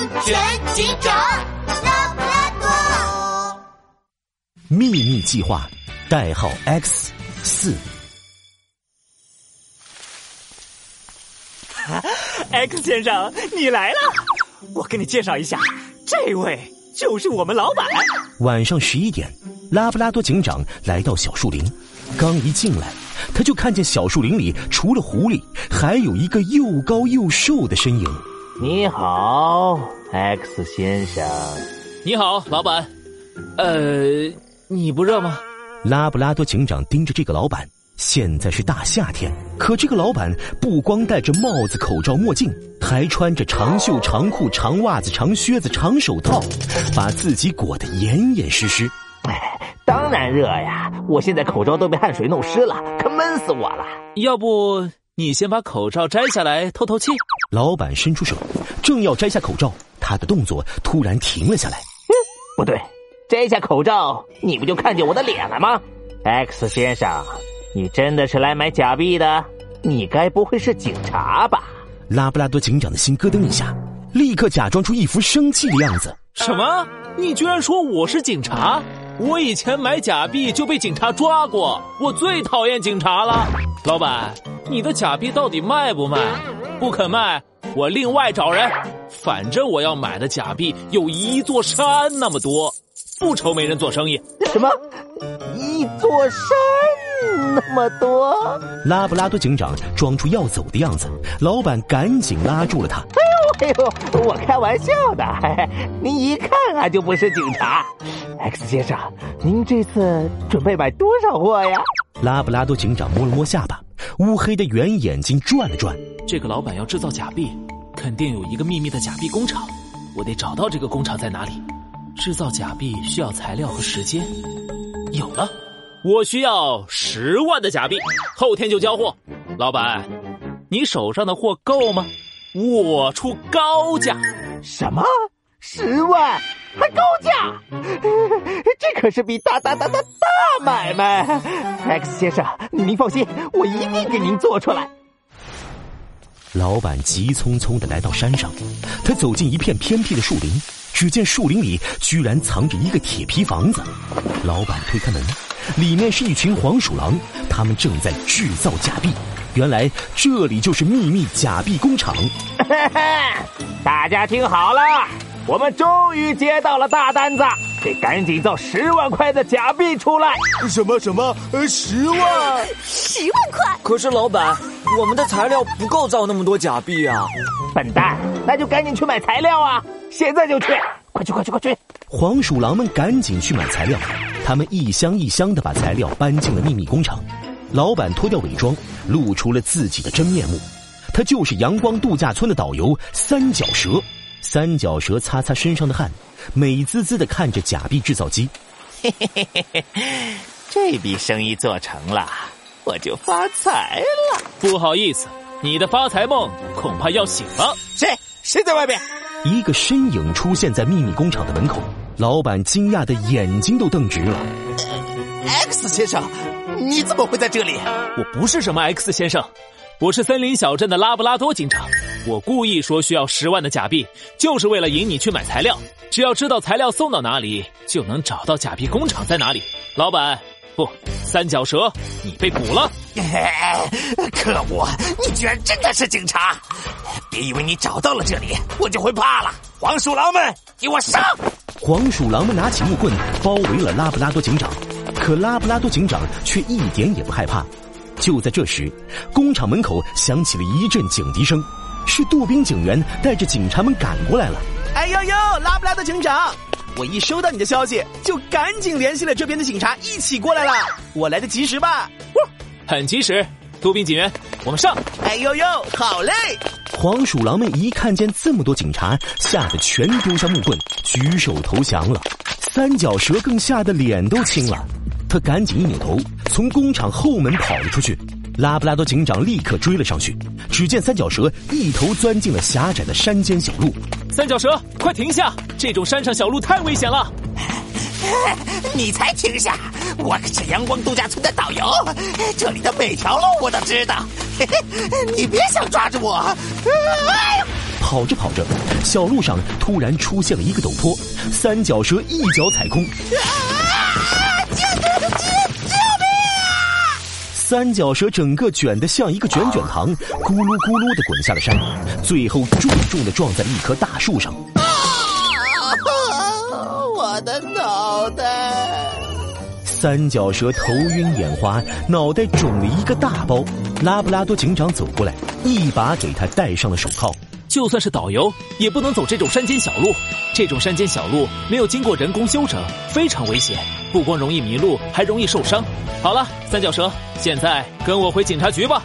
安全警长拉布拉多。秘密计划，代号 X 四。X 先生，你来了！我给你介绍一下，这位就是我们老板。晚上十一点，拉布拉多警长来到小树林，刚一进来，他就看见小树林里除了狐狸，还有一个又高又瘦的身影。你好，X 先生。你好，老板。呃，你不热吗？拉布拉多警长盯着这个老板。现在是大夏天，可这个老板不光戴着帽子、口罩、墨镜，还穿着长袖长裤、长袜子、长靴子、长手套，把自己裹得严严实实。哎，当然热呀！我现在口罩都被汗水弄湿了，可闷死我了。要不你先把口罩摘下来透透气？老板伸出手，正要摘下口罩，他的动作突然停了下来。嗯，不对，摘下口罩，你不就看见我的脸了吗？X 先生。你真的是来买假币的？你该不会是警察吧？拉布拉多警长的心咯噔一下，立刻假装出一副生气的样子。什么？你居然说我是警察？我以前买假币就被警察抓过，我最讨厌警察了。老板，你的假币到底卖不卖？不肯卖，我另外找人。反正我要买的假币有一座山那么多，不愁没人做生意。什么？一座山？那么多，拉布拉多警长装出要走的样子，老板赶紧拉住了他。哎呦哎呦，我开玩笑的，嘿嘿，您一看啊就不是警察。X 先生，您这次准备买多少货呀？拉布拉多警长摸了摸下巴，乌黑的圆眼睛转了转。这个老板要制造假币，肯定有一个秘密的假币工厂，我得找到这个工厂在哪里。制造假币需要材料和时间，有了。我需要十万的假币，后天就交货。老板，你手上的货够吗？我出高价。什么？十万？还高价？这可是笔大大大大大买卖！X 先生，您放心，我一定给您做出来。老板急匆匆的来到山上，他走进一片偏僻的树林，只见树林里居然藏着一个铁皮房子。老板推开门。里面是一群黄鼠狼，他们正在制造假币。原来这里就是秘密假币工厂。大家听好了，我们终于接到了大单子，得赶紧造十万块的假币出来。什么什么？呃，十万？十万块？可是老板，我们的材料不够造那么多假币啊！笨蛋，那就赶紧去买材料啊！现在就去，快去快去快去！黄鼠狼们赶紧去买材料。他们一箱一箱的把材料搬进了秘密工厂，老板脱掉伪装，露出了自己的真面目，他就是阳光度假村的导游三角蛇。三角蛇擦擦身上的汗，美滋滋的看着假币制造机。嘿嘿嘿嘿嘿，这笔生意做成了，我就发财了。不好意思，你的发财梦恐怕要醒了。谁？谁在外面？一个身影出现在秘密工厂的门口。老板惊讶的眼睛都瞪直了。X 先生，你怎么会在这里？我不是什么 X 先生，我是森林小镇的拉布拉多警长。我故意说需要十万的假币，就是为了引你去买材料。只要知道材料送到哪里，就能找到假币工厂在哪里。老板，不，三角蛇，你被捕了！可恶，你居然真的是警察！别以为你找到了这里，我就会怕了。黄鼠狼们，给我上！黄鼠狼们拿起木棍包围了拉布拉多警长，可拉布拉多警长却一点也不害怕。就在这时，工厂门口响起了一阵警笛声，是杜宾警员带着警察们赶过来了。哎呦呦，拉布拉多警长，我一收到你的消息，就赶紧联系了这边的警察，一起过来了。我来的及时吧？很及时，杜宾警员，我们上！哎呦呦，好嘞！黄鼠狼们一看见这么多警察，吓得全丢下木棍，举手投降了。三角蛇更吓得脸都青了，他赶紧一扭头，从工厂后门跑了出去。拉布拉多警长立刻追了上去，只见三角蛇一头钻进了狭窄的山间小路。三角蛇，快停下！这种山上小路太危险了。你才停下！我可是阳光度假村的导游，这里的每条路我都知道。你别想抓住我！哎跑着跑着，小路上突然出现了一个陡坡，三角蛇一脚踩空。三角蛇整个卷得像一个卷卷糖，咕噜咕噜的滚下了山，最后重重的撞在了一棵大树上。啊 我的脑袋！三角蛇头晕眼花，脑袋肿了一个大包。拉布拉多警长走过来，一把给他戴上了手铐。就算是导游，也不能走这种山间小路。这种山间小路没有经过人工修整，非常危险，不光容易迷路，还容易受伤。好了，三角蛇，现在跟我回警察局吧。